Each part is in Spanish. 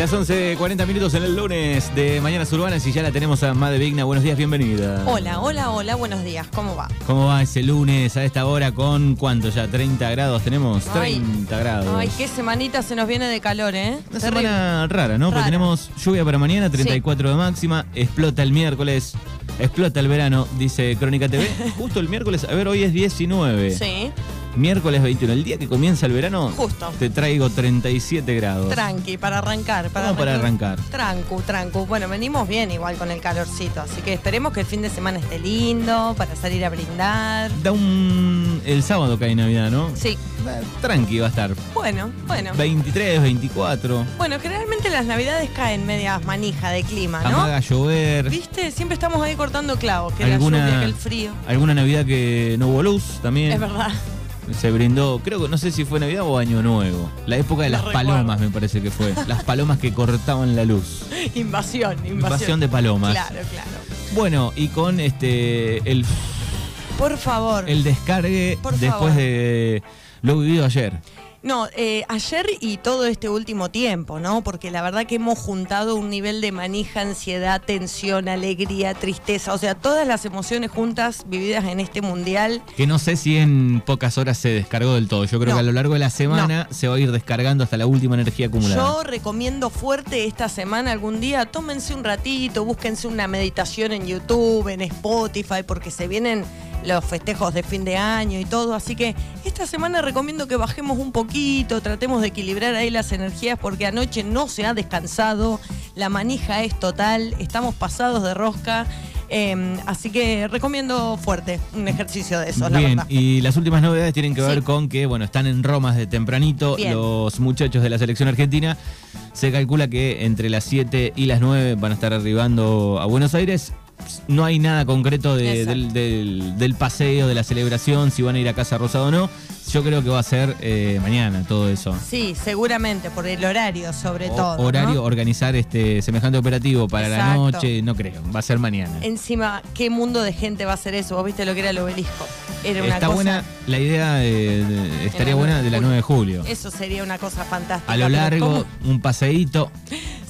Las 11.40 minutos en el lunes de Mañanas Urbanas y ya la tenemos a Made Vigna. Buenos días, bienvenida. Hola, hola, hola, buenos días. ¿Cómo va? ¿Cómo va ese lunes a esta hora con cuánto ya? ¿30 grados tenemos? Ay. 30 grados. Ay, qué semanita se nos viene de calor, ¿eh? Una Terrible. semana rara, ¿no? Porque tenemos lluvia para mañana, 34 de máxima, explota el miércoles, explota el verano, dice Crónica TV. Justo el miércoles, a ver, hoy es 19. Sí, Miércoles 21, el día que comienza el verano, Justo. te traigo 37 grados. tranqui, para arrancar. Para ¿Cómo para arrancar? Trancu, trancu. Bueno, venimos bien igual con el calorcito, así que esperemos que el fin de semana esté lindo para salir a brindar. Da un... El sábado cae Navidad, ¿no? Sí, Eh, Tranqui va a estar. bueno, bueno. 23, 24, Bueno, generalmente las navidades caen medias manija de clima, ¿no? amaga llover. ¿Viste? Siempre estamos ahí cortando clavos, que la Alguna, lluvia, que el frío. alguna Navidad que no hubo luz también. Es verdad. Se brindó, creo que no sé si fue Navidad o Año Nuevo. La época de las palomas me parece que fue. Las palomas que cortaban la luz. Invasión, invasión. Invasión de palomas. Claro, claro. Bueno, y con este el, Por favor. el descargue Por después favor. de lo vivido ayer. No, eh, ayer y todo este último tiempo, ¿no? Porque la verdad que hemos juntado un nivel de manija, ansiedad, tensión, alegría, tristeza, o sea, todas las emociones juntas vividas en este mundial. Que no sé si en pocas horas se descargó del todo. Yo creo No. que a lo largo de la semana se va a ir descargando hasta la última energía acumulada. Yo recomiendo fuerte esta semana algún día, tómense un ratito, búsquense una meditación en YouTube, en Spotify, porque se vienen los festejos de fin de año y todo, así que esta semana recomiendo que bajemos un poquito, tratemos de equilibrar ahí las energías porque anoche no se ha descansado, la manija es total, estamos pasados de rosca, eh, así que recomiendo fuerte un ejercicio de esos, la Bien, y las últimas novedades tienen que ver Sí. con que, bueno, están en Roma desde tempranito Bien. los muchachos de la selección argentina. Se calcula que entre las 7 y las 9 van a estar arribando a Buenos Aires. No hay nada concreto de- del, del- del paseo, de la celebración, si van a ir a Casa Rosada o no. Yo creo que va a ser eh, mañana todo eso. Sí, seguramente, por el horario sobre O- todo. ¿no? horario, organizar este semejante operativo para la noche, no creo, va a ser mañana. Encima, ¿qué mundo de gente va a hacer eso? Vos viste lo que era el obelisco. Era una Está cosa. buena, la idea de- de- estaría buena 9 de la 9 de julio. Eso sería una cosa fantástica. A lo largo, un paseíto.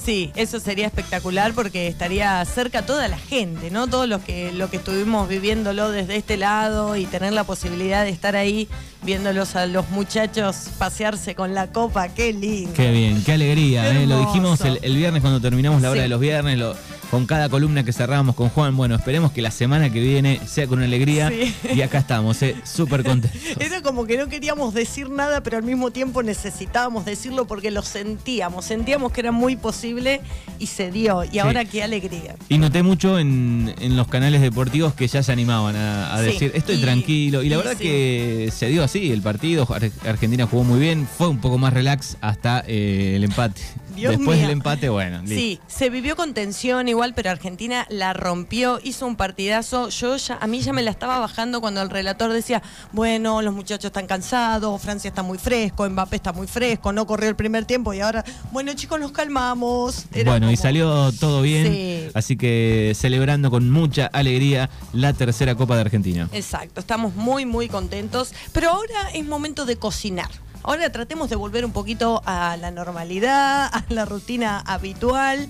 Sí, eso sería espectacular porque estaría cerca toda la gente, ¿no? Todos los que, lo que estuvimos viviéndolo desde este lado y tener la posibilidad de estar ahí viéndolos a los muchachos pasearse con la copa, qué lindo. Qué bien, qué alegría. Qué ¿eh? Lo dijimos el, el viernes cuando terminamos la hora Sí. de los viernes, lo- con cada columna que cerrábamos con Juan. Bueno, esperemos que la semana que viene sea con alegría. Sí. Y acá estamos, ¿eh? súper contentos. Era como que no queríamos decir nada, pero al mismo tiempo necesitábamos decirlo porque lo sentíamos. Sentíamos que era muy posible y se dio. Y ahora qué alegría. Y noté mucho en, en los canales deportivos que ya se animaban a, a Sí, decir, estoy y- tranquilo. Y la y verdad que se dio así el partido. Ar- Argentina jugó muy bien, fue un poco más relax hasta eh, el empate. Dios Después del empate, bueno, listo. Sí, se vivió con tensión igual, pero Argentina la rompió, hizo un partidazo. Yo ya, a mí ya me la estaba bajando cuando el relator decía, bueno, los muchachos están cansados, Francia está muy fresco, Mbappé está muy fresco, no corrió el primer tiempo y ahora, bueno chicos, nos calmamos. Era Bueno, y salió todo bien, Sí. así que celebrando con mucha alegría la tercera Copa de Argentina. Exacto, estamos muy, muy contentos. Pero ahora es momento de cocinar. Ahora tratemos de volver un poquito a la normalidad, a la rutina habitual.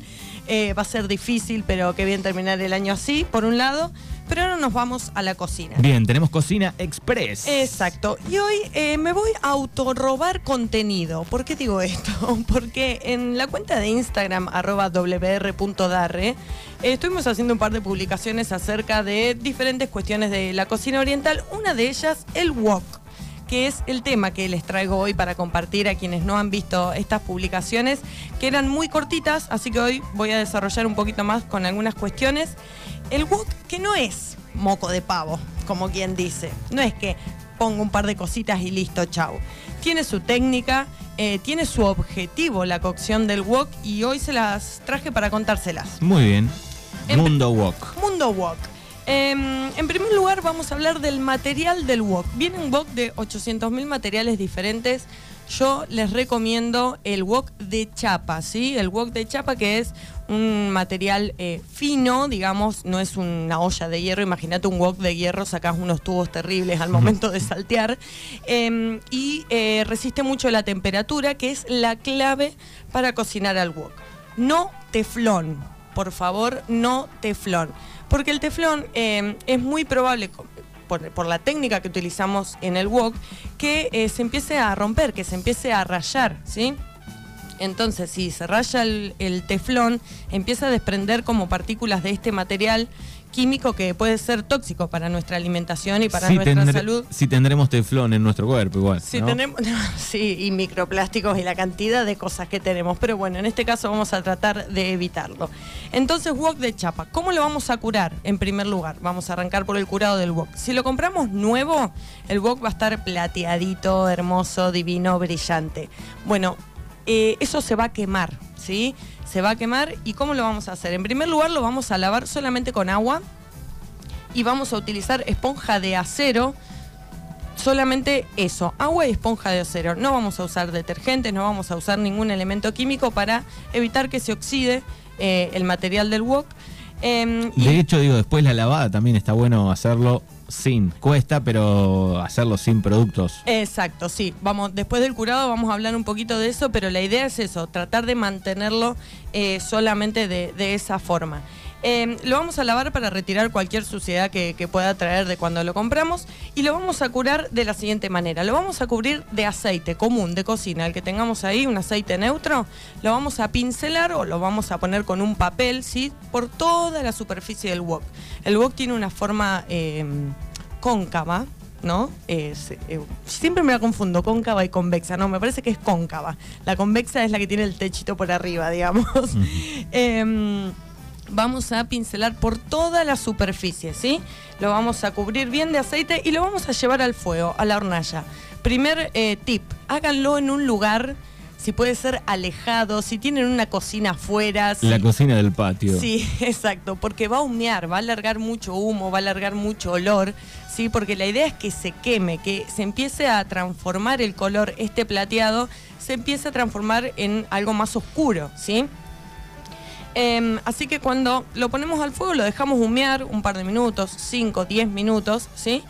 Eh, va a ser difícil, pero qué bien terminar el año así, por un lado. Pero ahora nos vamos a la cocina. Bien, tenemos Cocina Express. Exacto. Y hoy eh, me voy a autorrobar contenido. ¿Por qué digo esto? Porque en la cuenta de Instagram, arroba wr.darre, eh, estuvimos haciendo un par de publicaciones acerca de diferentes cuestiones de la cocina oriental. Una de ellas, el wok que es el tema que les traigo hoy para compartir a quienes no han visto estas publicaciones, que eran muy cortitas, así que hoy voy a desarrollar un poquito más con algunas cuestiones. El wok que no es moco de pavo, como quien dice, no es que pongo un par de cositas y listo, chau. Tiene su técnica, eh, tiene su objetivo la cocción del wok y hoy se las traje para contárselas. Muy bien. En- Mundo Walk. Mundo Wok. Em, en primer lugar vamos a hablar del material del wok. Viene un wok de 800.000 materiales diferentes. Yo les recomiendo el wok de chapa, ¿sí? El wok de chapa que es un material eh, fino, digamos, no es una olla de hierro. Imagínate un wok de hierro, sacás unos tubos terribles al momento de saltear. Em, y eh, resiste mucho la temperatura, que es la clave para cocinar al wok. no teflón. Por favor, no teflón. Porque el teflón eh, es muy probable, por, la técnica que utilizamos en el wok, que eh, se empiece a romper, que se empiece a rayar, ¿sí? Entonces, si se raya el, el, teflón, empieza a desprender como partículas de este material químico que puede ser tóxico para nuestra alimentación y para nuestra salud. Si tendremos teflón en nuestro cuerpo igual. Si tenemos, sí, y microplásticos y la cantidad de cosas que tenemos. Pero bueno, en este caso vamos a tratar de evitarlo. Entonces, wok de chapa. ¿Cómo lo vamos a curar? En primer lugar, vamos a arrancar por el curado del wok. Si lo compramos nuevo, el wok va a estar plateadito, hermoso, divino, brillante. Bueno, eh, eso se va a quemar, ¿sí? se va a quemar. ¿Y cómo lo vamos a hacer? En primer lugar lo vamos a lavar solamente con agua y vamos a utilizar esponja de acero. Solamente eso, agua y esponja de acero. No vamos a usar detergentes, no vamos a usar ningún elemento químico para evitar que se oxide eh, el material del wok. Em, de hecho, digo, después la lavada también está bueno hacerlo sin, cuesta, pero hacerlo sin productos. Exacto, sí. Vamos, después del curado vamos a hablar un poquito de eso, pero la idea es eso, tratar de mantenerlo eh, solamente de, esa forma. Em, lo vamos a lavar para retirar cualquier suciedad que, pueda traer de cuando lo compramos y lo vamos a curar de la siguiente manera. Lo vamos a cubrir de aceite común de cocina, el que tengamos ahí, un aceite neutro, lo vamos a pincelar o lo vamos a poner con un papel, ¿sí? Por toda la superficie del wok. El wok tiene una forma em, cóncava, ¿no? Eh, siempre me la confundo, cóncava y convexa, no, me parece que es cóncava. La convexa es la que tiene el techito por arriba, digamos vamos a pincelar por toda la superficie, ¿sí? Lo vamos a cubrir bien de aceite y lo vamos a llevar al fuego, a la hornalla. Primer eh, tip, háganlo en un lugar, si puede ser alejado, si tienen una cocina afuera. La cocina del patio. Sí, exacto, porque va a humear, va a alargar mucho humo, va a alargar mucho olor, ¿sí? Porque la idea es que se queme, que se empiece a transformar el color, este plateado, se empiece a transformar en algo más oscuro, ¿sí? Em, así que cuando lo ponemos al fuego lo dejamos humear un par de minutos, 5, 10 minutos, ¿sí?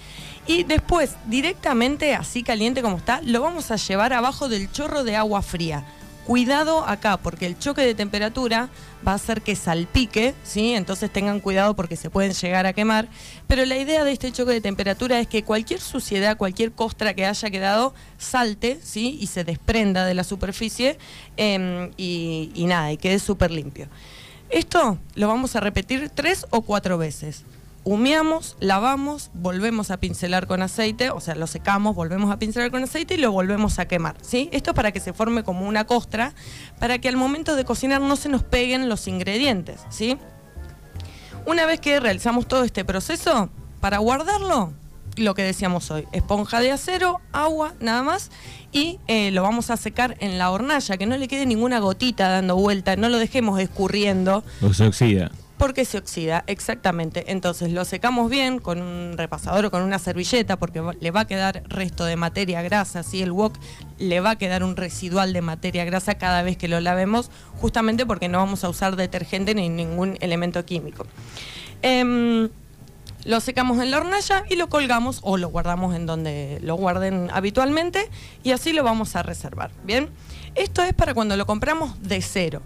Y después, directamente así caliente como está, lo vamos a llevar abajo del chorro de agua fría. Cuidado acá, porque el choque de temperatura va a hacer que salpique, ¿sí? Entonces tengan cuidado porque se pueden llegar a quemar. Pero la idea de este choque de temperatura es que cualquier suciedad, cualquier costra que haya quedado, salte, ¿sí? Y se desprenda de la superficie em, y, y nada, y quede súper limpio. Esto lo vamos a repetir tres o cuatro veces humeamos, lavamos, volvemos a pincelar con aceite, o sea, lo secamos, volvemos a pincelar con aceite y lo volvemos a quemar, ¿sí? Esto es para que se forme como una costra, para que al momento de cocinar no se nos peguen los ingredientes, ¿sí? Una vez que realizamos todo este proceso, para guardarlo, lo que decíamos hoy, esponja de acero, agua, nada más, y eh, lo vamos a secar en la hornalla, que no le quede ninguna gotita dando vuelta, no lo dejemos escurriendo. O se oxida. Porque se oxida, exactamente. Entonces lo secamos bien con un repasador o con una servilleta porque le va a quedar resto de materia grasa, ¿sí? El wok le va a quedar un residual de materia grasa cada vez que lo lavemos, justamente porque no vamos a usar detergente ni ningún elemento químico. Em, lo secamos en la hornalla y lo colgamos o lo guardamos en donde lo guarden habitualmente y así lo vamos a reservar. Bien, esto es para cuando lo compramos de cero.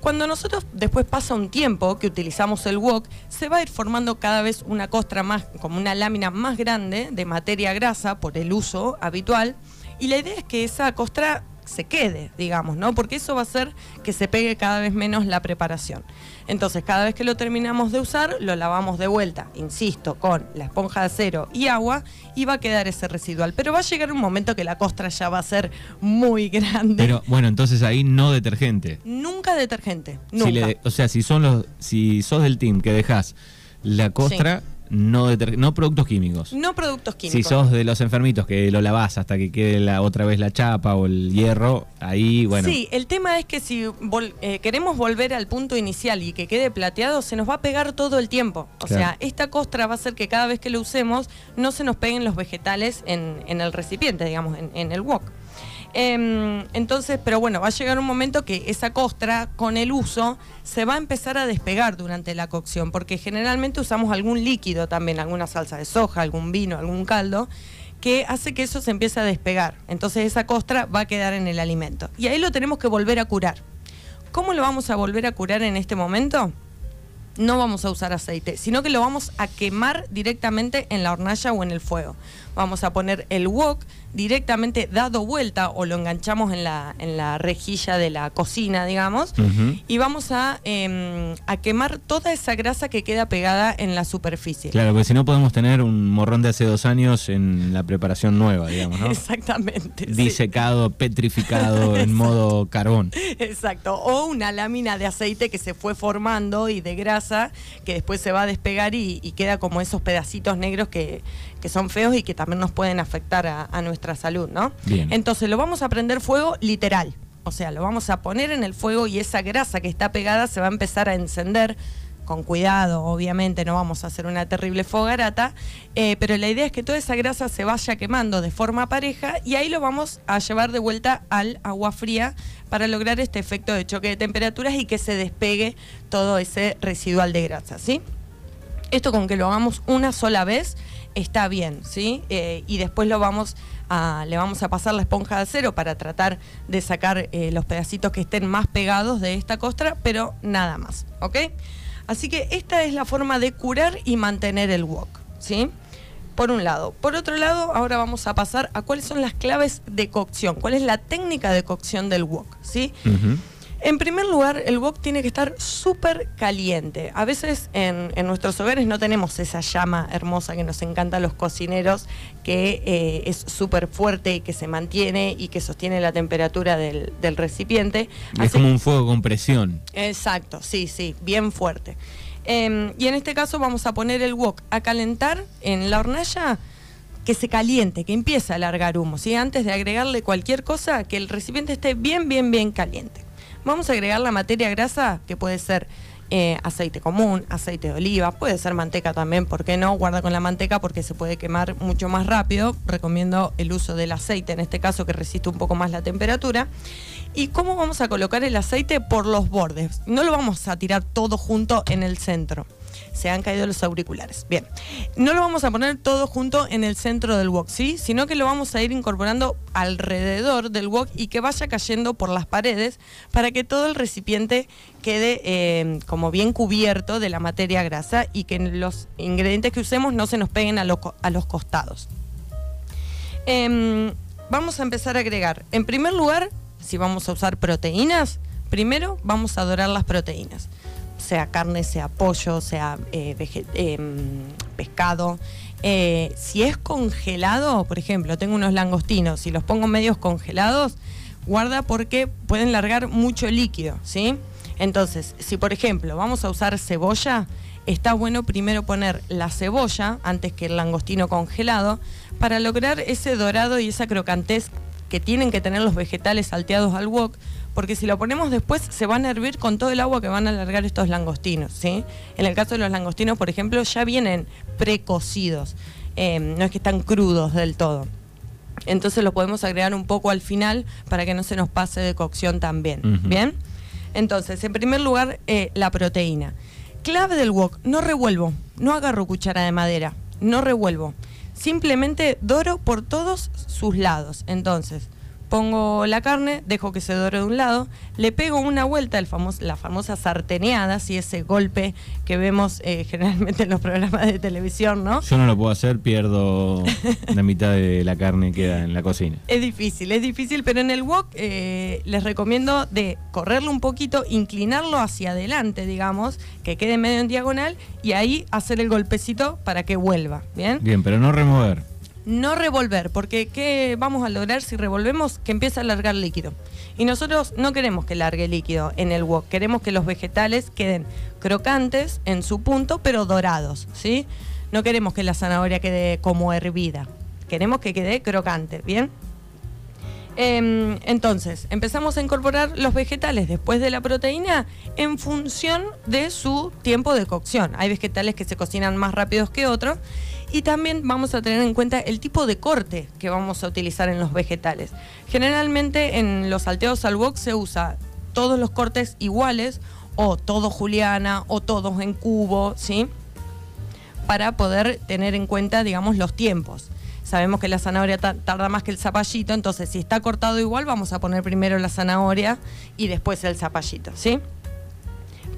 Cuando nosotros después pasa un tiempo que utilizamos el wok, se va a ir formando cada vez una costra más, como una lámina más grande de materia grasa por el uso habitual. Y la idea es que esa costra se quede, digamos, ¿no? Porque eso va a hacer que se pegue cada vez menos la preparación. Entonces, cada vez que lo terminamos de usar, lo lavamos de vuelta, insisto, con la esponja de acero y agua y va a quedar ese residual. Pero va a llegar un momento que la costra ya va a ser muy grande. Pero bueno, entonces ahí no detergente. Nunca detergente, nunca. o sea, si son los si sos del team que dejas la costra no, no productos químicos. No productos químicos. Si sos de los enfermitos que lo lavás hasta que quede la, otra vez la chapa o el hierro, ahí, bueno. Sí, el tema es que si eh, queremos volver al punto inicial y que quede plateado, se nos va a pegar todo el tiempo. O sea, esta costra va a hacer que cada vez que lo usemos no se nos peguen los vegetales en, el recipiente, digamos, en, en el wok. Em, entonces, pero bueno, va a llegar un momento que esa costra con el uso se va a empezar a despegar durante la cocción, porque generalmente usamos algún líquido también, alguna salsa de soja, algún vino, algún caldo, que hace que eso se empiece a despegar. Entonces esa costra va a quedar en el alimento. Y ahí lo tenemos que volver a curar. cómo lo vamos a volver a curar en este momento? no vamos a usar aceite, sino que lo vamos a quemar directamente en la hornalla o en el fuego. Vamos a poner el wok directamente dado vuelta o lo enganchamos en la, en la rejilla de la cocina, digamos, y vamos a, em, a quemar toda esa grasa que queda pegada en la superficie. Claro, porque si no podemos tener un morrón de hace dos años en la preparación nueva, digamos, ¿no? Exactamente. Disecado, petrificado, en modo carbón. Exacto. O una lámina de aceite que se fue formando y de grasa que después se va a despegar y, queda como esos pedacitos negros que, son feos y que también nos pueden afectar a, a nuestra salud, ¿no? Entonces lo vamos a prender fuego literal. O sea, lo vamos a poner en el fuego y esa grasa que está pegada se va a empezar a encender con cuidado, obviamente no vamos a hacer una terrible fogarata, eh, pero la idea es que toda esa grasa se vaya quemando de forma pareja y ahí lo vamos a llevar de vuelta al agua fría para lograr este efecto de choque de temperaturas y que se despegue todo ese residual de grasa, ¿sí? Esto con que lo hagamos una sola vez está bien, ¿sí? Eh, y después lo vamos le vamos a pasar la esponja de acero para tratar de sacar eh, los pedacitos que estén más pegados de esta costra, pero nada más, ¿ok? Así que esta es la forma de curar y mantener el wok, ¿sí? Por un lado. Por otro lado, ahora vamos a pasar a cuáles son las claves de cocción, cuál es la técnica de cocción del wok, ¿sí? En primer lugar, el wok tiene que estar súper caliente. A veces en, nuestros hogares no tenemos esa llama hermosa que nos encanta a los cocineros, que eh, es súper fuerte y que se mantiene y que sostiene la temperatura del, recipiente. Es como un fuego con presión. Exacto, sí, sí, bien fuerte. Em, y en este caso vamos a poner el wok a calentar en la hornalla que se caliente, que empiece a largar humo, ¿sí? Antes de agregarle cualquier cosa, que el recipiente esté bien, bien, bien caliente. Vamos a agregar la materia grasa, que puede ser eh, aceite común, aceite de oliva, puede ser manteca también, ¿por qué no? Guarda con la manteca porque se puede quemar mucho más rápido. Recomiendo el uso del aceite, en este caso que resiste un poco más la temperatura. ¿Y cómo vamos a colocar el aceite? Por los bordes. No lo vamos a tirar todo junto en el centro se han caído los auriculares. Bien, no lo vamos a poner todo junto en el centro del wok, ¿sí? Sino que lo vamos a ir incorporando alrededor del wok y que vaya cayendo por las paredes para que todo el recipiente quede eh, como bien cubierto de la materia grasa y que los ingredientes que usemos no se nos peguen a, a los costados. Em, vamos a empezar a agregar, en primer lugar, si vamos a usar proteínas, primero vamos a dorar las proteínas sea carne, sea pollo, sea eh, em, pescado. Eh, si es congelado, por ejemplo, tengo unos langostinos, si los pongo medios congelados, guarda porque pueden largar mucho líquido, ¿sí? Entonces, si por ejemplo vamos a usar cebolla, está bueno primero poner la cebolla antes que el langostino congelado para lograr ese dorado y esa crocantez que tienen que tener los vegetales salteados al wok, porque si lo ponemos después se van a hervir con todo el agua que van a alargar estos langostinos. ¿sí? En el caso de los langostinos, por ejemplo, ya vienen precocidos, em, no es que están crudos del todo. Entonces lo podemos agregar un poco al final para que no se nos pase de cocción también. ¿Bien? Entonces, en primer lugar, eh, la proteína. Clave del wok, no revuelvo, no agarro cuchara de madera, no revuelvo. Simplemente doro por todos sus lados. Entonces, pongo la carne, dejo que se dore de un lado, le pego una vuelta, el famoso, la famosa sarteneada, si ese golpe que vemos eh, generalmente en los programas de televisión, ¿no? Yo no lo puedo hacer, pierdo la mitad de la carne que queda en la cocina. Es difícil, es difícil, pero en el wok eh, les recomiendo de correrlo un poquito, inclinarlo hacia adelante, digamos, que quede medio en diagonal y ahí hacer el golpecito para que vuelva, ¿bien? Bien, pero no remover no revolver, porque ¿qué vamos a lograr si revolvemos? Que empiece a largar líquido. Y nosotros no queremos que largue líquido en el wok, queremos que los vegetales queden crocantes en su punto, pero dorados, ¿sí? No queremos que la zanahoria quede como hervida, queremos que quede crocante, ¿bien? Em, entonces, empezamos a incorporar los vegetales después de la proteína en función de su tiempo de cocción. Hay vegetales que se cocinan más rápidos que otros y también vamos a tener en cuenta el tipo de corte que vamos a utilizar en los vegetales. Generalmente en los salteados al wok se usa todos los cortes iguales o todo juliana o todos en cubo, ¿sí? Para poder tener en cuenta, digamos, los tiempos. Sabemos que la zanahoria tarda más que el zapallito, entonces si está cortado igual, vamos a poner primero la zanahoria y después el zapallito, ¿sí?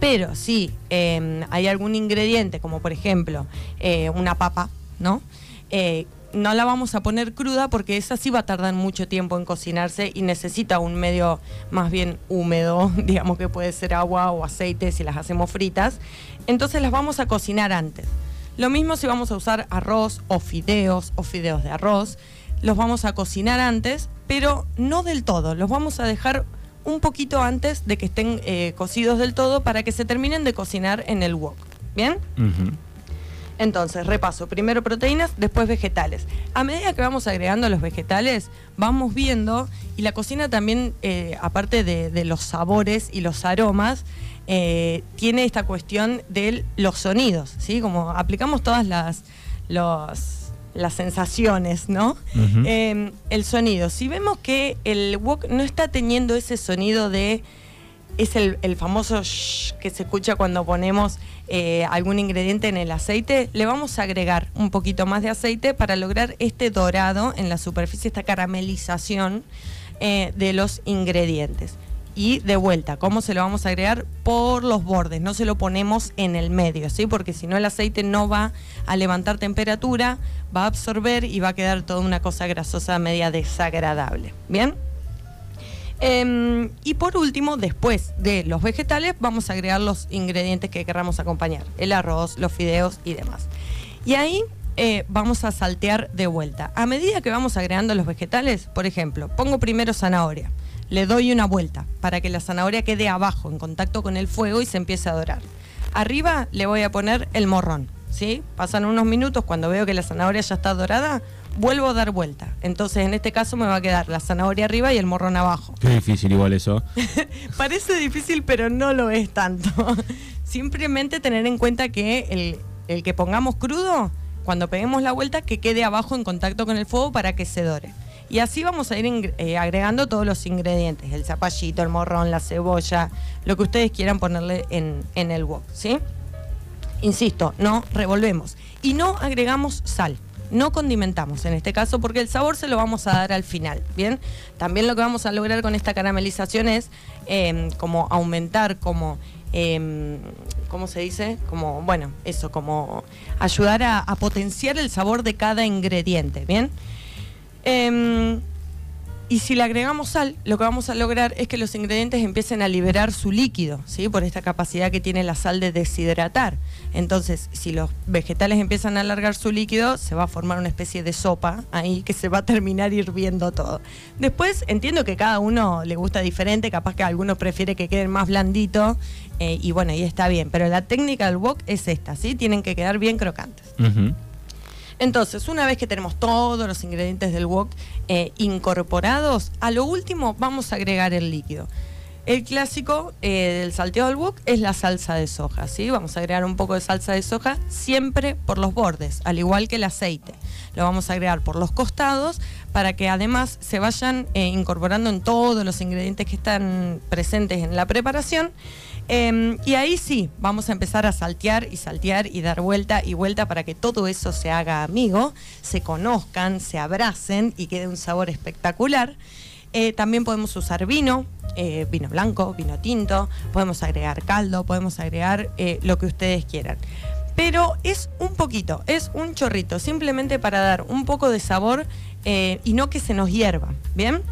Pero si em, hay algún ingrediente, como por ejemplo eh, una papa, ¿no? Eh, no la vamos a poner cruda porque esa sí va a tardar mucho tiempo en cocinarse y necesita un medio más bien húmedo, digamos que puede ser agua o aceite si las hacemos fritas. Entonces las vamos a cocinar antes. Lo mismo si vamos a usar arroz o fideos o fideos de arroz, los vamos a cocinar antes, pero no del todo, los vamos a dejar un poquito antes de que estén eh, cocidos del todo para que se terminen de cocinar en el wok. ¿Bien? Entonces, repaso, primero proteínas, después vegetales. A medida que vamos agregando los vegetales, vamos viendo, y la cocina también, eh, aparte de, los sabores y los aromas, eh, tiene esta cuestión de los sonidos, ¿sí? Como aplicamos todas las, las sensaciones, ¿no? Em, el sonido. Si vemos que el wok no está teniendo ese sonido de es el, famoso shh que se escucha cuando ponemos eh, algún ingrediente en el aceite, le vamos a agregar un poquito más de aceite para lograr este dorado en la superficie, esta caramelización eh, de los ingredientes. Y de vuelta, ¿cómo se lo vamos a agregar? Por los bordes, no se lo ponemos en el medio, ¿sí? Porque si no el aceite no va a levantar temperatura, va a absorber y va a quedar toda una cosa grasosa media desagradable. ¿Bien? Em, y por último, después de los vegetales, vamos a agregar los ingredientes que queramos acompañar, el arroz, los fideos y demás. Y ahí eh, vamos a saltear de vuelta. A medida que vamos agregando los vegetales, por ejemplo, pongo primero zanahoria, le doy una vuelta para que la zanahoria quede abajo en contacto con el fuego y se empiece a dorar. Arriba le voy a poner el morrón, ¿sí? Pasan unos minutos, cuando veo que la zanahoria ya está dorada, vuelvo a dar vuelta. Entonces, en este caso me va a quedar la zanahoria arriba y el morrón abajo. Qué difícil igual eso. Parece difícil, pero no lo es tanto. Simplemente tener en cuenta que el, que pongamos crudo, cuando peguemos la vuelta, que quede abajo en contacto con el fuego para que se dore. Y así vamos a ir eh, agregando todos los ingredientes, el zapallito, el morrón, la cebolla, lo que ustedes quieran ponerle en, en el wok, ¿sí? Insisto, no revolvemos. Y no agregamos sal no condimentamos en este caso porque el sabor se lo vamos a dar al final, ¿bien? También lo que vamos a lograr con esta caramelización es em, como aumentar, como... Em, ¿Cómo se dice? Como, bueno, eso, como ayudar a, potenciar el sabor de cada ingrediente, ¿bien? Em, y si le agregamos sal, lo que vamos a lograr es que los ingredientes empiecen a liberar su líquido, ¿sí? Por esta capacidad que tiene la sal de deshidratar. Entonces, si los vegetales empiezan a alargar su líquido, se va a formar una especie de sopa ahí que se va a terminar hirviendo todo. Después, entiendo que cada uno le gusta diferente, capaz que alguno prefiere que queden más blandito, eh, y bueno, y está bien. Pero la técnica del wok es esta, ¿sí? Tienen que quedar bien crocantes. Entonces, una vez que tenemos todos los ingredientes del wok eh, incorporados, a lo último vamos a agregar el líquido. El clásico eh, del salteo del wok es la salsa de soja, ¿sí? Vamos a agregar un poco de salsa de soja siempre por los bordes, al igual que el aceite. Lo vamos a agregar por los costados para que además se vayan eh, incorporando en todos los ingredientes que están presentes en la preparación Em, y ahí sí, vamos a empezar a saltear y saltear y dar vuelta y vuelta para que todo eso se haga amigo, se conozcan, se abracen y quede un sabor espectacular. Eh, también podemos usar vino, eh, vino blanco, vino tinto, podemos agregar caldo, podemos agregar eh, lo que ustedes quieran. Pero es un poquito, es un chorrito, simplemente para dar un poco de sabor y no que se nos hierva, ¿bien?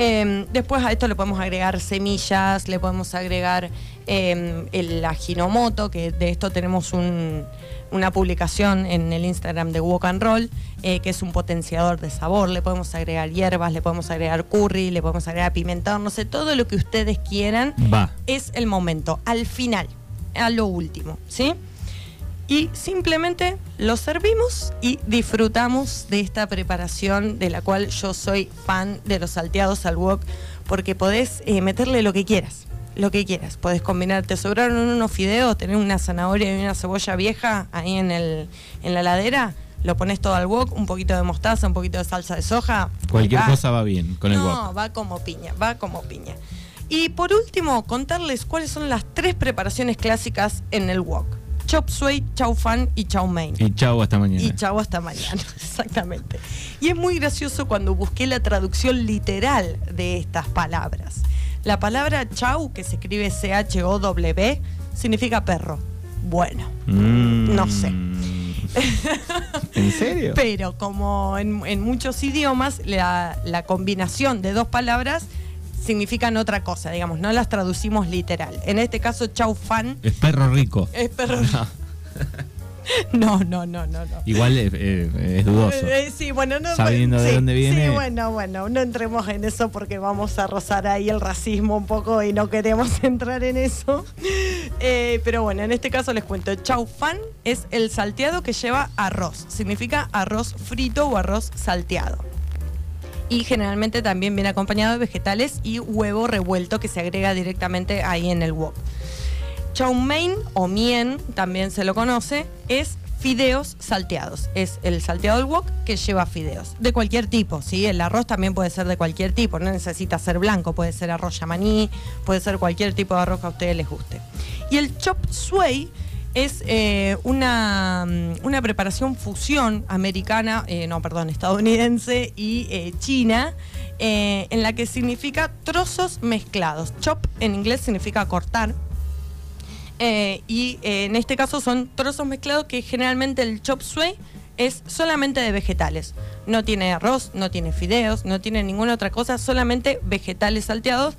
Em, después a esto le podemos agregar semillas, le podemos agregar em, el aginomoto, que de esto tenemos una publicación en el Instagram de Walk and Roll, eh, que es un potenciador de sabor. Le podemos agregar hierbas, le podemos agregar curry, le podemos agregar pimentón, no sé, todo lo que ustedes quieran. Va. Es el momento, al final, a lo último, ¿sí? y simplemente lo servimos y disfrutamos de esta preparación de la cual yo soy fan de los salteados al wok porque podés eh, meterle lo que quieras, lo que quieras. Podés combinar, te sobraron unos fideos, tener una zanahoria y una cebolla vieja ahí en, el, en la ladera, lo pones todo al wok, un poquito de mostaza, un poquito de salsa de soja. Cualquier cosa va bien con el wok. No, va como piña, va como piña. Y por último, contarles cuáles son las tres preparaciones clásicas en el wok. chop suey, chau fan y chau mein. Y chau hasta mañana. Y chau hasta mañana, exactamente. Y es muy gracioso cuando busqué la traducción literal de estas palabras. La palabra chau, que se escribe C-H-O-W, significa perro. Bueno, Mm. no sé. ¿En serio? Pero como en, en muchos idiomas, la, la combinación de dos palabras significan otra cosa, digamos, no las traducimos literal. En este caso, chau fan Es perro rico. es perro. No, no, no, no, no. Igual eh, eh, es dudoso. Eh, eh, sí, bueno, no, Sabiendo de sí, dónde viene. Sí, bueno, bueno, no entremos en eso porque vamos a rozar ahí el racismo un poco y no queremos entrar en eso. Eh, pero bueno, en este caso les cuento. Chau fan es el salteado que lleva arroz. Significa arroz frito o arroz salteado. Y generalmente también viene acompañado de vegetales y huevo revuelto que se agrega directamente ahí en el wok. Chow mein o mien, también se lo conoce, es fideos salteados. Es el salteado del wok que lleva fideos. De cualquier tipo, ¿sí? El arroz también puede ser de cualquier tipo, no necesita ser blanco, puede ser arroz yamaní, puede ser cualquier tipo de arroz que a ustedes les guste. Y el chop suey es eh, una, mm, una preparación fusión americana, eh, no, perdón, estadounidense y eh, china, en la que significa trozos mezclados. Chop en inglés significa cortar. Eh, y eh, en este caso son trozos mezclados que generalmente el chop suey es solamente de vegetales. No tiene arroz, no tiene fideos, no tiene ninguna otra cosa, solamente vegetales salteados.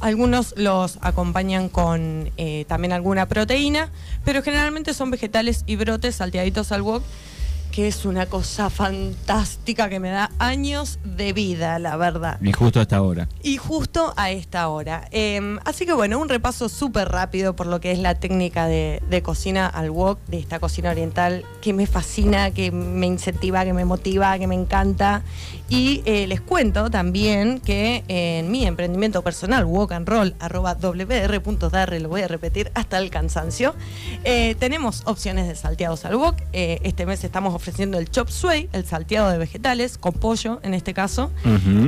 Algunos los acompañan con eh, también alguna proteína, pero generalmente son vegetales y brotes salteaditos al wok, que es una cosa fantástica que me da años de vida, la verdad. Y justo hasta ahora. Y justo a esta hora. Eh, así que bueno, un repaso súper rápido por lo que es la técnica de, de cocina al wok, de esta cocina oriental, que me fascina, que me incentiva, que me motiva, que me encanta. Y eh, les cuento también que en mi emprendimiento personal, walk and roll, arroba wr.darre, lo voy a repetir hasta el cansancio, eh, tenemos opciones de salteados al wok. Eh, este mes estamos ofreciendo el chop suey, el salteado de vegetales, con pollo en este caso.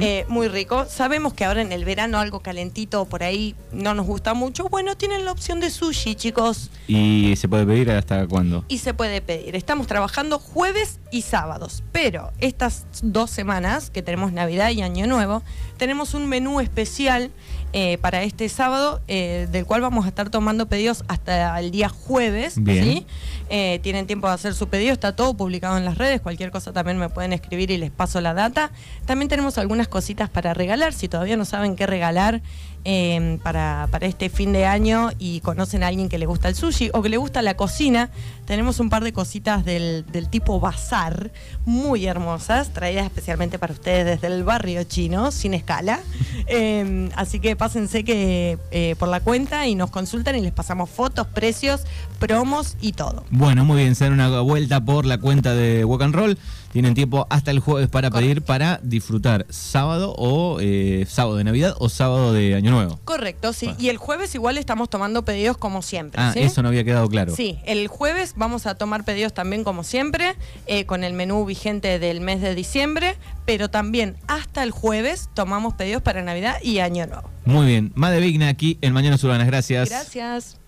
Eh, muy rico. Sabemos que ahora en el verano algo calentito por ahí no nos gusta mucho. Bueno, tienen la opción de sushi, chicos. ¿Y se puede pedir hasta cuándo? Y se puede pedir. Estamos trabajando jueves y sábados. Pero estas dos semanas, que tenemos Navidad y Año Nuevo, tenemos un menú especial eh, para este sábado, eh, del cual vamos a estar tomando pedidos hasta el día jueves. Bien. ¿sí? Eh, tienen tiempo de hacer su pedido, está todo publicado en las redes. Cualquier cosa también me pueden escribir y les paso la data. También tenemos algunas cositas para regalar. Si todavía no saben qué regalar eh, para, para este fin de año y conocen a alguien que le gusta el sushi o que le gusta la cocina, tenemos un par de cositas del, del tipo bazar muy hermosas, traídas especialmente para ustedes desde el barrio chino, sin escala. Eh, así que pásense que eh, por la cuenta y nos consultan y les pasamos fotos, precios, promos y todo. Bueno, muy bien, se dan una vuelta por la cuenta de Walk and Roll. Tienen tiempo hasta el jueves para pedir para disfrutar sábado o eh, sábado de Navidad o sábado de Año Nuevo. Correcto, sí. Bueno. Y el jueves igual estamos tomando pedidos como siempre. Ah, ¿sí? eso no había quedado claro. Sí, el jueves vamos a tomar pedidos también como siempre, eh, con el menú vigente del mes de diciembre, pero también hasta el jueves tomamos pedidos para Navidad y Año Nuevo. Muy bien. Más de Vigna aquí en Mañana Urbanas. Gracias. Gracias.